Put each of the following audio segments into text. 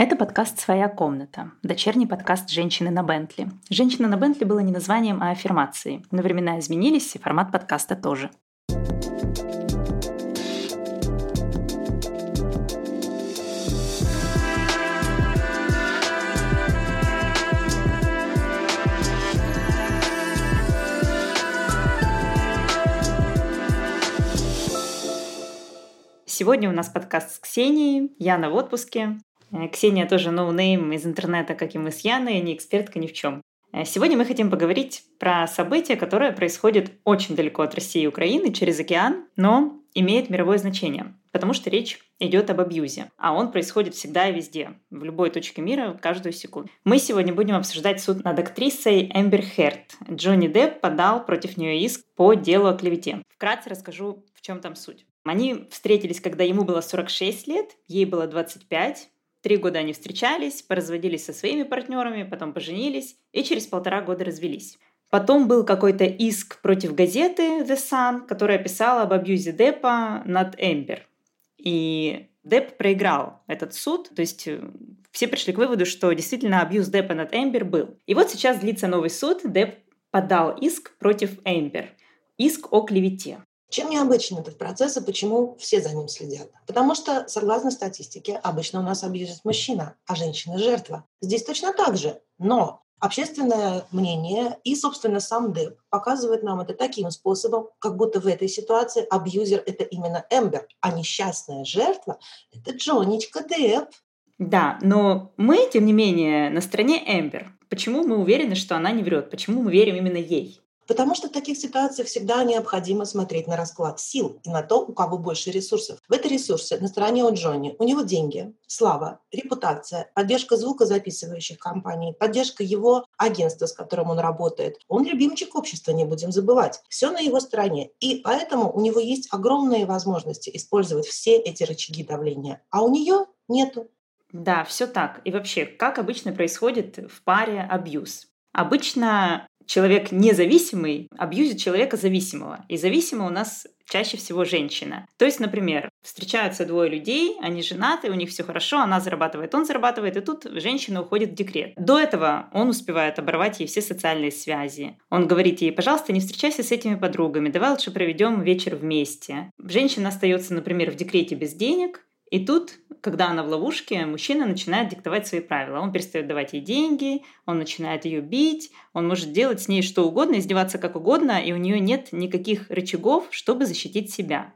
Это подкаст «Своя комната», дочерний подкаст «Женщины на Бентли». «Женщина на Бентли» было не названием, а аффирмацией. Но времена изменились, и формат подкаста тоже. Сегодня у нас подкаст с Ксенией. Яна в отпуске. Э, Ксения тоже no-name из интернета, как и мы с Яной, не экспертка ни в чем. Э, сегодня мы хотим поговорить про событие, которое происходит очень далеко от России и Украины, через океан, но имеет мировое значение, потому что речь идет об абьюзе, а он происходит всегда и везде, в любой точке мира, каждую секунду. Мы сегодня будем обсуждать суд над актрисой Эмбер Херт. Джонни Депп подал против нее иск по делу о клевете. Вкратце расскажу, в чем там суть. Они встретились, когда ему было 46 лет, ей было 25, Три года они встречались, поразводились со своими партнерами, потом поженились и через полтора года развелись. Потом был какой-то иск против газеты The Sun, которая писала об абьюзе Деппа над Эмбер. И Депп проиграл этот суд, то есть э, все пришли к выводу, что действительно абьюз Деппа над Эмбер был. И вот сейчас длится новый суд, Депп подал иск против Эмбер. Иск о клевете. Чем необычен этот процесс и почему все за ним следят? Потому что, согласно статистике, обычно у нас абьюзит мужчина, а женщина – жертва. Здесь точно так же. Но общественное мнение и, собственно, сам Деп показывает нам это таким способом, как будто в этой ситуации абьюзер – это именно Эмбер, а несчастная жертва – это Джонечка Деп. Да, но мы, тем не менее, на стороне Эмбер. Почему мы уверены, что она не врет? Почему мы верим именно ей? Потому что в таких ситуациях всегда необходимо смотреть на расклад сил и на то, у кого больше ресурсов. В этой ресурсе на стороне у Джонни. У него деньги, слава, репутация, поддержка звукозаписывающих компаний, поддержка его агентства, с которым он работает. Он любимчик общества, не будем забывать. Все на его стороне. И поэтому у него есть огромные возможности использовать все эти рычаги давления. А у нее нету. Да, все так. И вообще, как обычно происходит в паре абьюз? Обычно человек независимый абьюзит человека зависимого. И зависимого у нас чаще всего женщина. То есть, например, встречаются двое людей, они женаты, у них все хорошо, она зарабатывает, он зарабатывает, и тут женщина уходит в декрет. До этого он успевает оборвать ей все социальные связи. Он говорит ей, пожалуйста, не встречайся с этими подругами, давай лучше проведем вечер вместе. Женщина остается, например, в декрете без денег, и тут, когда она в ловушке, мужчина начинает диктовать свои правила. Он перестает давать ей деньги, он начинает ее бить, он может делать с ней что угодно, издеваться как угодно, и у нее нет никаких рычагов, чтобы защитить себя.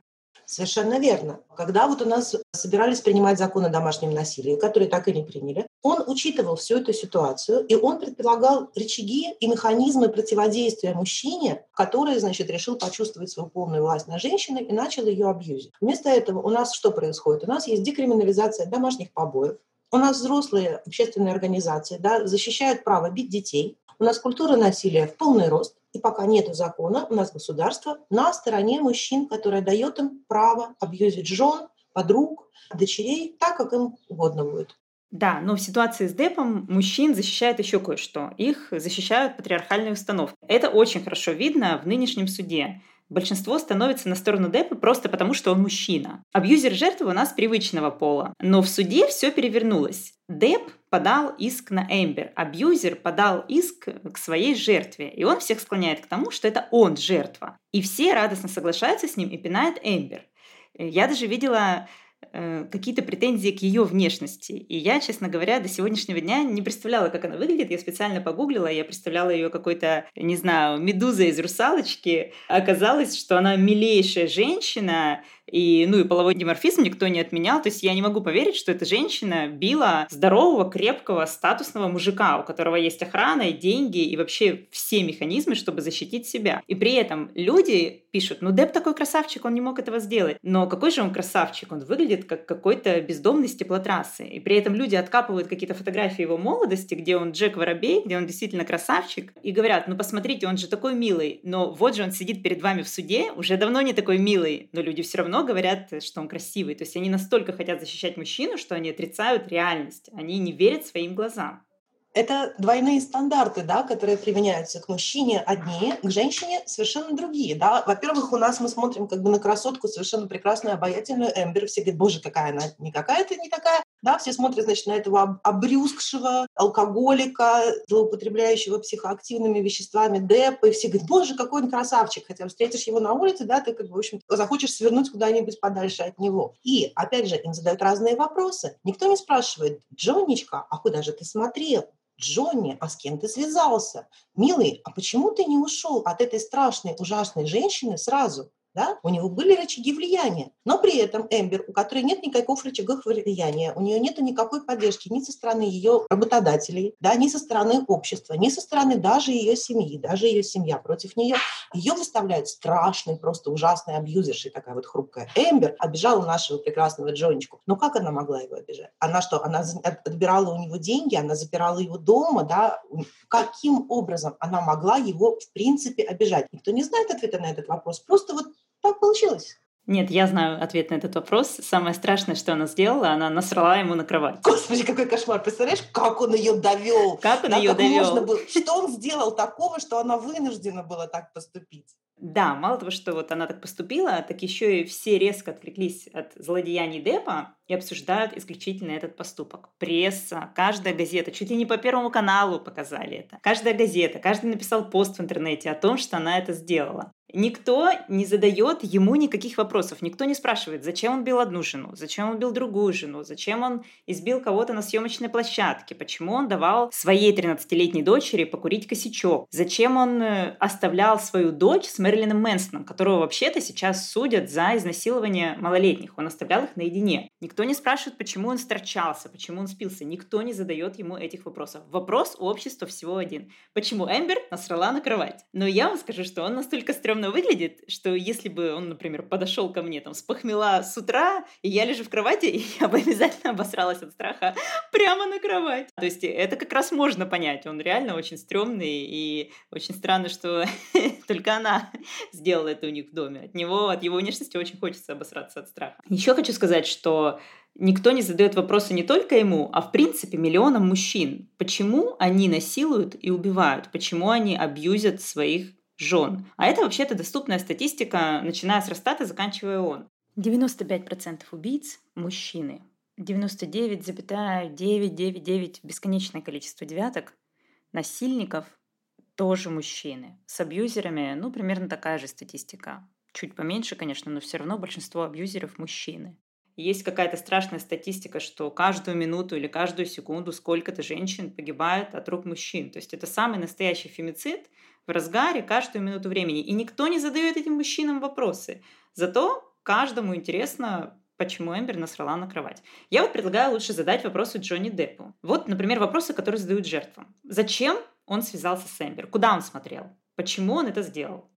Совершенно верно. Когда вот у нас собирались принимать закон о домашнем насилии, который так и не приняли, он учитывал всю эту ситуацию, и он предполагал рычаги и механизмы противодействия мужчине, который, значит, решил почувствовать свою полную власть на женщиной и начал ее абьюзить. Вместо этого у нас что происходит? У нас есть декриминализация домашних побоев, у нас взрослые общественные организации да, защищают право бить детей, у нас культура насилия в полный рост, и пока нет закона, у нас государство на стороне мужчин, которое дает им право абьюзить жен, подруг, дочерей, так, как им угодно будет. Да, но в ситуации с Депом мужчин защищает еще кое-что. Их защищают патриархальные установки. Это очень хорошо видно в нынешнем суде. Большинство становится на сторону Деппа просто потому, что он мужчина. Абьюзер жертвы у нас привычного пола. Но в суде все перевернулось. Депп подал иск на Эмбер, абьюзер подал иск к своей жертве, и он всех склоняет к тому, что это он жертва. И все радостно соглашаются с ним и пинают Эмбер. Я даже видела какие-то претензии к ее внешности. И я, честно говоря, до сегодняшнего дня не представляла, как она выглядит. Я специально погуглила, я представляла ее какой-то, не знаю, медузой из русалочки. Оказалось, что она милейшая женщина, и, ну, и половой диморфизм никто не отменял. То есть я не могу поверить, что эта женщина била здорового, крепкого, статусного мужика, у которого есть охрана и деньги, и вообще все механизмы, чтобы защитить себя. И при этом люди пишут, ну, Деп такой красавчик, он не мог этого сделать. Но какой же он красавчик? Он выглядит как какой-то бездомный с теплотрассы. И при этом люди откапывают какие-то фотографии его молодости, где он Джек Воробей, где он действительно красавчик, и говорят, ну, посмотрите, он же такой милый, но вот же он сидит перед вами в суде, уже давно не такой милый, но люди все равно равно говорят, что он красивый. То есть они настолько хотят защищать мужчину, что они отрицают реальность. Они не верят своим глазам. Это двойные стандарты, да, которые применяются к мужчине одни, к женщине совершенно другие. Да. Во-первых, у нас мы смотрим как бы на красотку совершенно прекрасную, обаятельную Эмбер. Все говорят, боже, какая она не какая-то не такая. Да, все смотрят, значит, на этого обрюзгшего алкоголика, злоупотребляющего психоактивными веществами Деппа, и все говорят, боже, какой он красавчик, хотя встретишь его на улице, да, ты как бы, в общем, захочешь свернуть куда-нибудь подальше от него. И, опять же, им задают разные вопросы. Никто не спрашивает, Джонничка, а куда же ты смотрел? Джонни, а с кем ты связался? Милый, а почему ты не ушел от этой страшной, ужасной женщины сразу? Да, у него были рычаги влияния. Но при этом Эмбер, у которой нет никаких рычагов влияния, у нее нет никакой поддержки ни со стороны ее работодателей, да, ни со стороны общества, ни со стороны даже ее семьи, даже ее семья против нее. Ее выставляют страшной, просто ужасной абьюзершей, такая вот хрупкая. Эмбер обижала нашего прекрасного Джонечку. Но как она могла его обижать? Она что, она отбирала у него деньги, она запирала его дома, да? Каким образом она могла его, в принципе, обижать? Никто не знает ответа на этот вопрос. Просто вот так получилось. Нет, я знаю ответ на этот вопрос. Самое страшное, что она сделала, она насрала ему на кровать. Господи, какой кошмар. Представляешь, как он ее довел? Как он да, ее как довел? Можно было... Что он сделал такого, что она вынуждена была так поступить? Да, мало того, что вот она так поступила, так еще и все резко отвлеклись от злодеяний Депа и обсуждают исключительно этот поступок. Пресса, каждая газета, чуть ли не по Первому каналу показали это. Каждая газета, каждый написал пост в интернете о том, что она это сделала. Никто не задает ему никаких вопросов. Никто не спрашивает, зачем он бил одну жену, зачем он бил другую жену, зачем он избил кого-то на съемочной площадке, почему он давал своей 13-летней дочери покурить косячок, зачем он э, оставлял свою дочь с Мэрилином Мэнсоном, которого вообще-то сейчас судят за изнасилование малолетних. Он оставлял их наедине. Никто не спрашивает, почему он сторчался, почему он спился. Никто не задает ему этих вопросов. Вопрос у общества всего один. Почему Эмбер насрала на кровать? Но я вам скажу, что он настолько стрёмно выглядит, что если бы он, например, подошел ко мне там с похмела с утра, и я лежу в кровати, я бы обязательно обосралась от страха прямо на кровать. То есть это как раз можно понять. Он реально очень стрёмный, и очень странно, что только она сделала это у них в доме. От него, от его внешности очень хочется обосраться от страха. Еще хочу сказать, что Никто не задает вопросы не только ему, а в принципе миллионам мужчин. Почему они насилуют и убивают? Почему они абьюзят своих жен. А это вообще-то доступная статистика, начиная с Росстата, заканчивая ООН. 95% убийц – мужчины. 99,999 бесконечное количество девяток насильников тоже мужчины. С абьюзерами, ну, примерно такая же статистика. Чуть поменьше, конечно, но все равно большинство абьюзеров мужчины. Есть какая-то страшная статистика, что каждую минуту или каждую секунду сколько-то женщин погибает от рук мужчин. То есть это самый настоящий фемицид – в разгаре каждую минуту времени. И никто не задает этим мужчинам вопросы. Зато каждому интересно, почему Эмбер насрала на кровать. Я вот предлагаю лучше задать вопросы Джонни Деппу. Вот, например, вопросы, которые задают жертвам. Зачем он связался с Эмбер? Куда он смотрел? Почему он это сделал?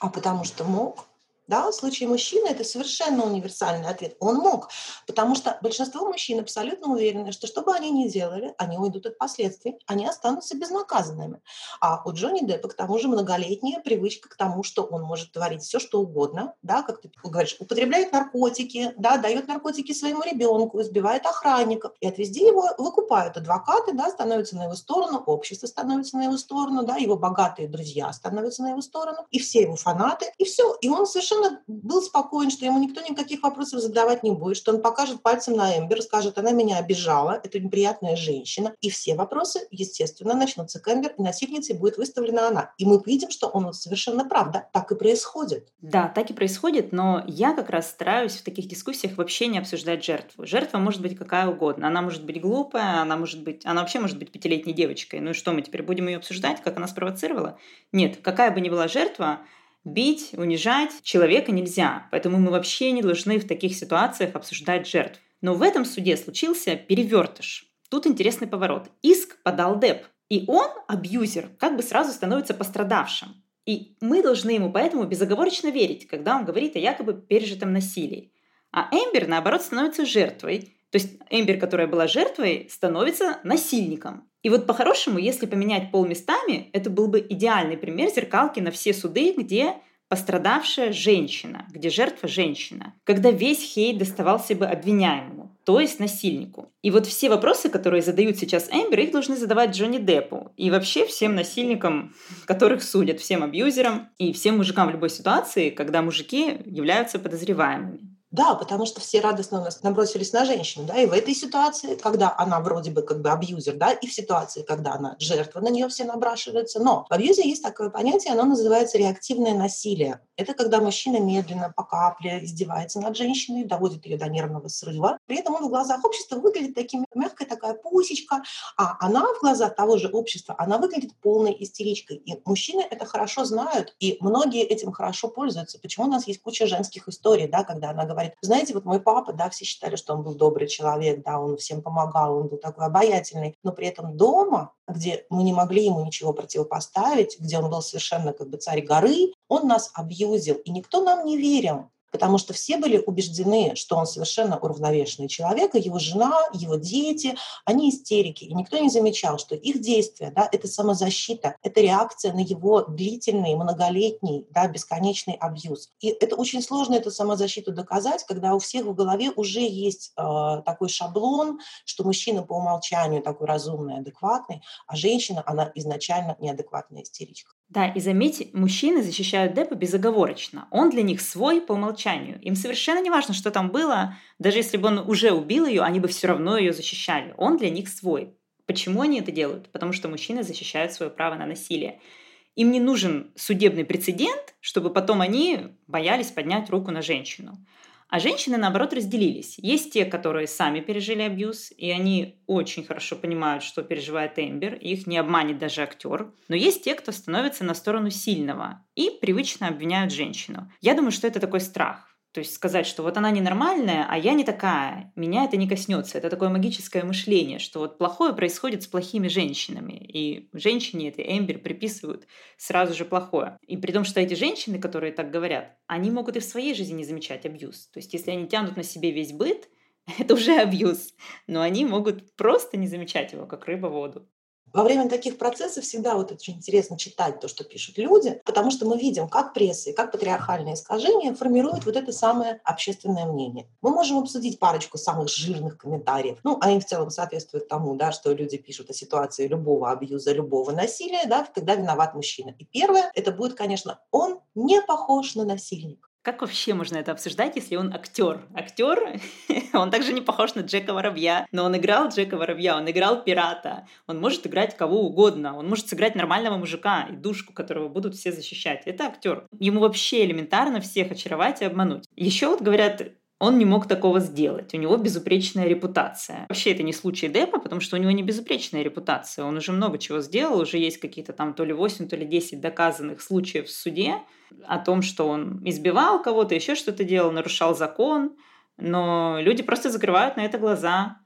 А потому что мог. Да, в случае мужчины это совершенно универсальный ответ. Он мог, потому что большинство мужчин абсолютно уверены, что что бы они ни делали, они уйдут от последствий, они останутся безнаказанными. А у Джонни Деппа к тому же многолетняя привычка к тому, что он может творить все, что угодно, да, как ты говоришь, употребляет наркотики, да, дает наркотики своему ребенку, избивает охранников, и от везде его выкупают адвокаты, да, становятся на его сторону, общество становится на его сторону, да, его богатые друзья становятся на его сторону, и все его фанаты, и все, и он совершенно совершенно был спокоен, что ему никто никаких вопросов задавать не будет, что он покажет пальцем на Эмбер, скажет, она меня обижала, это неприятная женщина. И все вопросы, естественно, начнутся к Эмбер, и насильницей будет выставлена она. И мы видим, что он совершенно прав, да, так и происходит. Да, так и происходит, но я как раз стараюсь в таких дискуссиях вообще не обсуждать жертву. Жертва может быть какая угодно. Она может быть глупая, она может быть, она вообще может быть пятилетней девочкой. Ну и что, мы теперь будем ее обсуждать, как она спровоцировала? Нет, какая бы ни была жертва, Бить, унижать человека нельзя, поэтому мы вообще не должны в таких ситуациях обсуждать жертв. Но в этом суде случился перевертыш. Тут интересный поворот. Иск подал Деп, и он, абьюзер, как бы сразу становится пострадавшим. И мы должны ему поэтому безоговорочно верить, когда он говорит о якобы пережитом насилии. А Эмбер, наоборот, становится жертвой. То есть Эмбер, которая была жертвой, становится насильником. И вот по-хорошему, если поменять пол местами, это был бы идеальный пример зеркалки на все суды, где пострадавшая женщина, где жертва женщина, когда весь хейт доставался бы обвиняемому, то есть насильнику. И вот все вопросы, которые задают сейчас Эмбер, их должны задавать Джонни Деппу и вообще всем насильникам, которых судят, всем абьюзерам и всем мужикам в любой ситуации, когда мужики являются подозреваемыми. Да, потому что все радостно у нас набросились на женщину, да, и в этой ситуации, когда она вроде бы как бы абьюзер, да, и в ситуации, когда она жертва, на нее все набрашиваются. Но в абьюзе есть такое понятие, оно называется реактивное насилие. Это когда мужчина медленно, по капле издевается над женщиной, доводит ее до нервного срыва. При этом он в глазах общества выглядит таким мягкая такая пусечка, а она в глазах того же общества, она выглядит полной истеричкой. И мужчины это хорошо знают, и многие этим хорошо пользуются. Почему у нас есть куча женских историй, да, когда она говорит, знаете, вот мой папа, да, все считали, что он был добрый человек, да, он всем помогал, он был такой обаятельный, но при этом дома, где мы не могли ему ничего противопоставить, где он был совершенно как бы царь горы, он нас абьюзил, и никто нам не верил потому что все были убеждены, что он совершенно уравновешенный человек, и его жена, его дети, они истерики. И никто не замечал, что их действия да, — это самозащита, это реакция на его длительный, многолетний, да, бесконечный абьюз. И это очень сложно эту самозащиту доказать, когда у всех в голове уже есть э, такой шаблон, что мужчина по умолчанию такой разумный, адекватный, а женщина, она изначально неадекватная истеричка. Да, и заметьте, мужчины защищают Деппа безоговорочно. Он для них свой по умолчанию. Им совершенно не важно, что там было. Даже если бы он уже убил ее, они бы все равно ее защищали. Он для них свой. Почему они это делают? Потому что мужчины защищают свое право на насилие. Им не нужен судебный прецедент, чтобы потом они боялись поднять руку на женщину. А женщины, наоборот, разделились. Есть те, которые сами пережили абьюз, и они очень хорошо понимают, что переживает Эмбер, их не обманет даже актер. Но есть те, кто становится на сторону сильного и привычно обвиняют женщину. Я думаю, что это такой страх. То есть сказать, что вот она ненормальная, а я не такая, меня это не коснется. Это такое магическое мышление, что вот плохое происходит с плохими женщинами. И женщине этой Эмбер приписывают сразу же плохое. И при том, что эти женщины, которые так говорят, они могут и в своей жизни не замечать абьюз. То есть если они тянут на себе весь быт, это уже абьюз. Но они могут просто не замечать его, как рыба воду. Во время таких процессов всегда вот очень интересно читать то, что пишут люди, потому что мы видим, как пресса и как патриархальные искажения формируют вот это самое общественное мнение. Мы можем обсудить парочку самых жирных комментариев. Ну, они в целом соответствуют тому, да, что люди пишут о ситуации любого абьюза, любого насилия, да, когда виноват мужчина. И первое, это будет, конечно, он не похож на насильника. Как вообще можно это обсуждать, если он актер? Актер, он также не похож на Джека Воробья, но он играл Джека Воробья, он играл пирата, он может играть кого угодно, он может сыграть нормального мужика и душку, которого будут все защищать. Это актер. Ему вообще элементарно всех очаровать и обмануть. Еще вот говорят, он не мог такого сделать. У него безупречная репутация. Вообще это не случай Деппа, потому что у него не безупречная репутация. Он уже много чего сделал, уже есть какие-то там то ли 8, то ли 10 доказанных случаев в суде о том, что он избивал кого-то, еще что-то делал, нарушал закон. Но люди просто закрывают на это глаза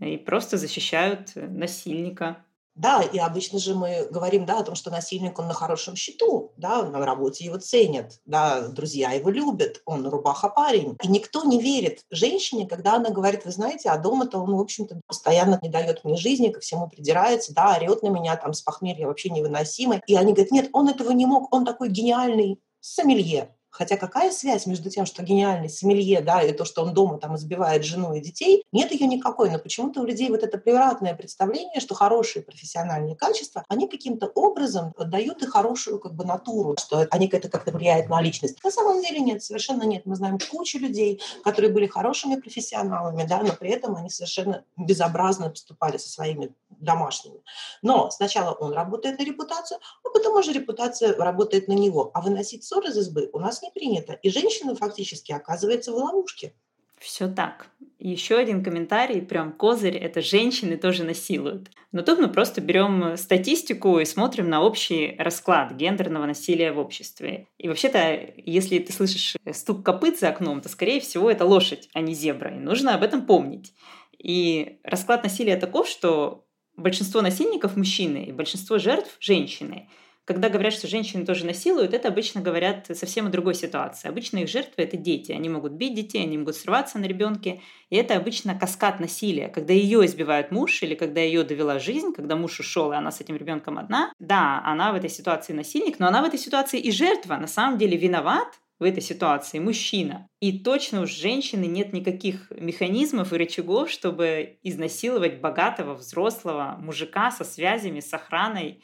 и просто защищают насильника. Да, и обычно же мы говорим, да, о том, что насильник, он на хорошем счету, да, на работе его ценят, да, друзья его любят, он рубаха парень. И никто не верит женщине, когда она говорит, вы знаете, а дома-то он, в общем-то, постоянно не дает мне жизни, ко всему придирается, да, орет на меня, там, с похмелья вообще невыносимый. И они говорят, нет, он этого не мог, он такой гениальный сомелье. Хотя какая связь между тем, что гениальный сомелье, да, и то, что он дома там избивает жену и детей, нет ее никакой. Но почему-то у людей вот это превратное представление, что хорошие профессиональные качества, они каким-то образом дают и хорошую как бы натуру, что они это как-то влияет на личность. На самом деле нет, совершенно нет. Мы знаем кучу людей, которые были хорошими профессионалами, да, но при этом они совершенно безобразно поступали со своими домашними. Но сначала он работает на репутацию, а потом уже репутация работает на него. А выносить ссор из избы у нас не принято. И женщина фактически оказывается в ловушке. Все так. Еще один комментарий, прям козырь, это женщины тоже насилуют. Но тут мы просто берем статистику и смотрим на общий расклад гендерного насилия в обществе. И вообще-то, если ты слышишь стук копыт за окном, то, скорее всего, это лошадь, а не зебра. И нужно об этом помнить. И расклад насилия таков, что большинство насильников мужчины и большинство жертв женщины. Когда говорят, что женщины тоже насилуют, это обычно говорят совсем о другой ситуации. Обычно их жертвы — это дети. Они могут бить детей, они могут срываться на ребенке. И это обычно каскад насилия. Когда ее избивает муж или когда ее довела жизнь, когда муж ушел, и она с этим ребенком одна, да, она в этой ситуации насильник, но она в этой ситуации и жертва. На самом деле виноват в этой ситуации мужчина. И точно уж женщины нет никаких механизмов и рычагов, чтобы изнасиловать богатого, взрослого мужика со связями, с охраной.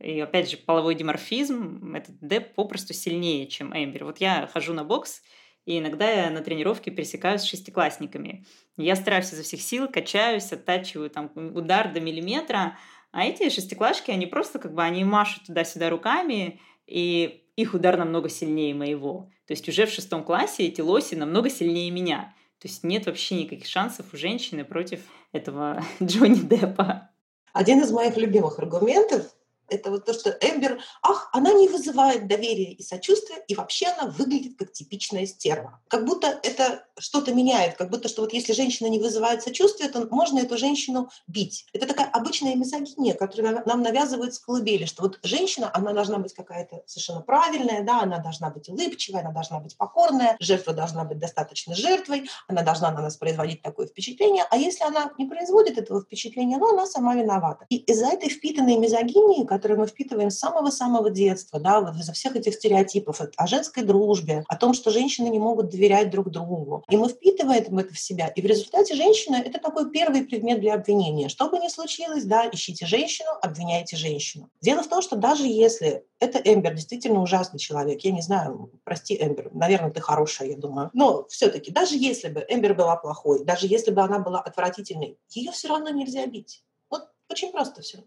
И опять же, половой диморфизм, этот Деп попросту сильнее, чем Эмбер. Вот я хожу на бокс, и иногда я на тренировке пересекаюсь с шестиклассниками. Я стараюсь изо всех сил, качаюсь, оттачиваю там удар до миллиметра, а эти шестиклашки, они просто как бы, они машут туда-сюда руками, и их удар намного сильнее моего. То есть уже в шестом классе эти лоси намного сильнее меня. То есть нет вообще никаких шансов у женщины против этого Джонни Деппа. Один из моих любимых аргументов это вот то, что Эмбер, ах, она не вызывает доверия и сочувствия, и вообще она выглядит как типичная стерва. Как будто это что-то меняет, как будто что вот если женщина не вызывает сочувствия, то можно эту женщину бить. Это такая обычная мизогиния, которая нам навязывают с колыбели, что вот женщина, она должна быть какая-то совершенно правильная, да, она должна быть улыбчивая, она должна быть покорная, жертва должна быть достаточно жертвой, она должна на нас производить такое впечатление, а если она не производит этого впечатления, ну, она сама виновата. И из-за этой впитанной мизогинии, которые мы впитываем с самого-самого детства, да, вот из-за всех этих стереотипов о женской дружбе, о том, что женщины не могут доверять друг другу. И мы впитываем это в себя. И в результате женщина — это такой первый предмет для обвинения. Что бы ни случилось, да, ищите женщину, обвиняйте женщину. Дело в том, что даже если это Эмбер действительно ужасный человек, я не знаю, прости, Эмбер, наверное, ты хорошая, я думаю, но все-таки даже если бы Эмбер была плохой, даже если бы она была отвратительной, ее все равно нельзя бить. Вот очень просто все.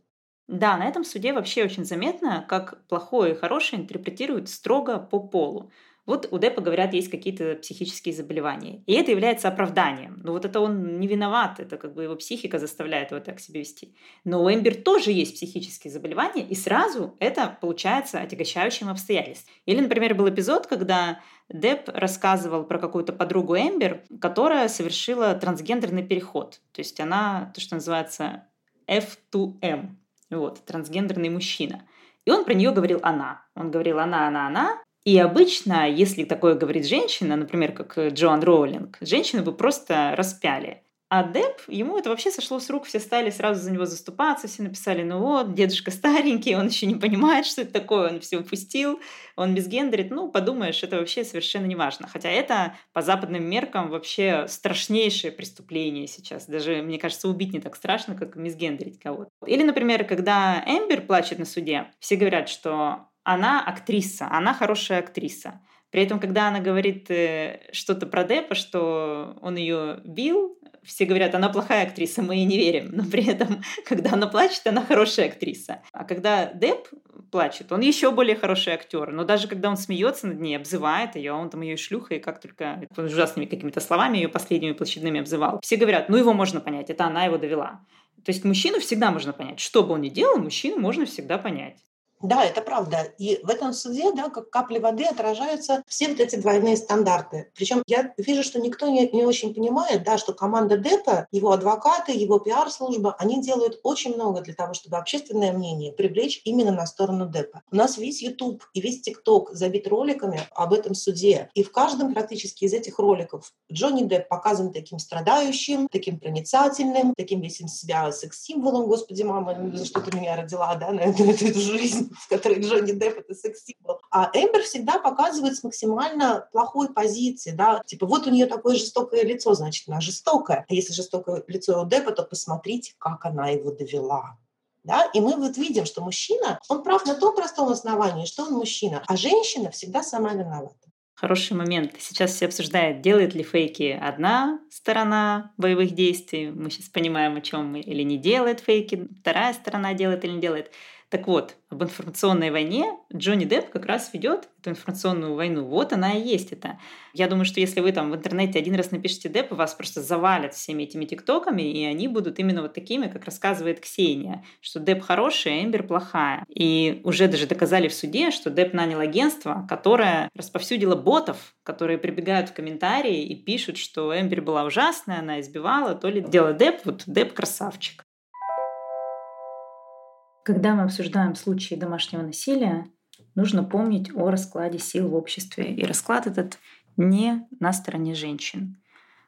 Да, на этом суде вообще очень заметно, как плохое и хорошее интерпретируют строго по полу. Вот у Деппа, говорят, есть какие-то психические заболевания. И это является оправданием. Но вот это он не виноват, это как бы его психика заставляет его так себя вести. Но у Эмбер тоже есть психические заболевания, и сразу это получается отягощающим обстоятельством. Или, например, был эпизод, когда Депп рассказывал про какую-то подругу Эмбер, которая совершила трансгендерный переход. То есть она, то, что называется F2M, вот, трансгендерный мужчина. И он про нее говорил «она». Он говорил «она, она, она». И обычно, если такое говорит женщина, например, как Джоан Роулинг, женщину бы просто распяли. А Деп, ему это вообще сошло с рук, все стали сразу за него заступаться, все написали, ну вот, дедушка старенький, он еще не понимает, что это такое, он все упустил, он безгендерит, ну, подумаешь, это вообще совершенно не важно. Хотя это по западным меркам вообще страшнейшее преступление сейчас. Даже, мне кажется, убить не так страшно, как мисгендерить кого-то. Или, например, когда Эмбер плачет на суде, все говорят, что она актриса, она хорошая актриса. При этом, когда она говорит э, что-то про Депа, что он ее бил, все говорят, она плохая актриса, мы ей не верим. Но при этом, когда она плачет, она хорошая актриса. А когда Деп плачет, он еще более хороший актер. Но даже когда он смеется над ней, обзывает ее, он там ее шлюха, и как только ужасными какими-то словами ее последними площадными обзывал. Все говорят, ну его можно понять, это она его довела. То есть мужчину всегда можно понять. Что бы он ни делал, мужчину можно всегда понять. Да, это правда. И в этом суде, да, как капли воды отражаются все вот эти двойные стандарты. Причем я вижу, что никто не, не очень понимает, да, что команда ДЭПа, его адвокаты, его пиар-служба, они делают очень много для того, чтобы общественное мнение привлечь именно на сторону ДЭПа. У нас весь YouTube и весь ТикТок забит роликами об этом суде. И в каждом практически из этих роликов Джонни Депп показан таким страдающим, таким проницательным, таким весь себя секс-символом. Господи, мама, за что ты меня родила, да, на эту, эту жизнь в которой Джонни Депп это секс-символ. А Эмбер всегда показывает с максимально плохой позиции, да, типа вот у нее такое жестокое лицо, значит, она жестокая. А если жестокое лицо у Деппа, то посмотрите, как она его довела. Да? И мы вот видим, что мужчина, он прав на том простом основании, что он мужчина, а женщина всегда сама виновата. Хороший момент. Сейчас все обсуждают, делает ли фейки одна сторона боевых действий. Мы сейчас понимаем, о чем мы. Или не делает фейки, вторая сторона делает или не делает. Так вот, об информационной войне Джонни Депп как раз ведет эту информационную войну. Вот она и есть это. Я думаю, что если вы там в интернете один раз напишите Депп, вас просто завалят всеми этими тиктоками, и они будут именно вот такими, как рассказывает Ксения, что Депп хорошая, а Эмбер плохая. И уже даже доказали в суде, что Депп нанял агентство, которое расповсюдило ботов, которые прибегают в комментарии и пишут, что Эмбер была ужасная, она избивала, то ли дело Депп, вот Депп красавчик. Когда мы обсуждаем случаи домашнего насилия, нужно помнить о раскладе сил в обществе. И расклад этот не на стороне женщин.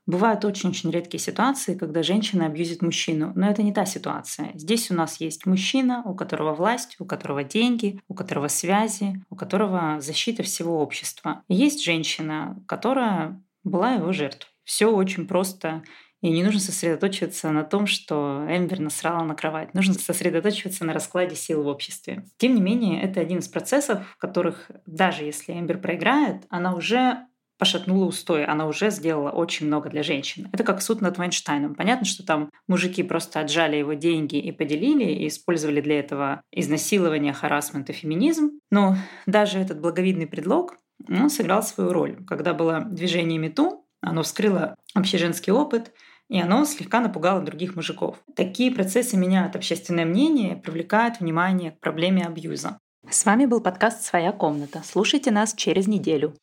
Бывают очень-очень редкие ситуации, когда женщина абьюзит мужчину, но это не та ситуация. Здесь у нас есть мужчина, у которого власть, у которого деньги, у которого связи, у которого защита всего общества. И есть женщина, которая была его жертвой. Все очень просто и не нужно сосредоточиваться на том, что Эмбер насрала на кровать. Нужно сосредоточиваться на раскладе сил в обществе. Тем не менее, это один из процессов, в которых даже если Эмбер проиграет, она уже пошатнула устой, она уже сделала очень много для женщин. Это как суд над Вайнштейном. Понятно, что там мужики просто отжали его деньги и поделили, и использовали для этого изнасилование, харасмент и феминизм. Но даже этот благовидный предлог он сыграл свою роль. Когда было движение МИТУ, оно вскрыло вообще женский опыт, и оно слегка напугало других мужиков. Такие процессы меняют общественное мнение, привлекают внимание к проблеме абьюза. С вами был подкаст «Своя комната». Слушайте нас через неделю.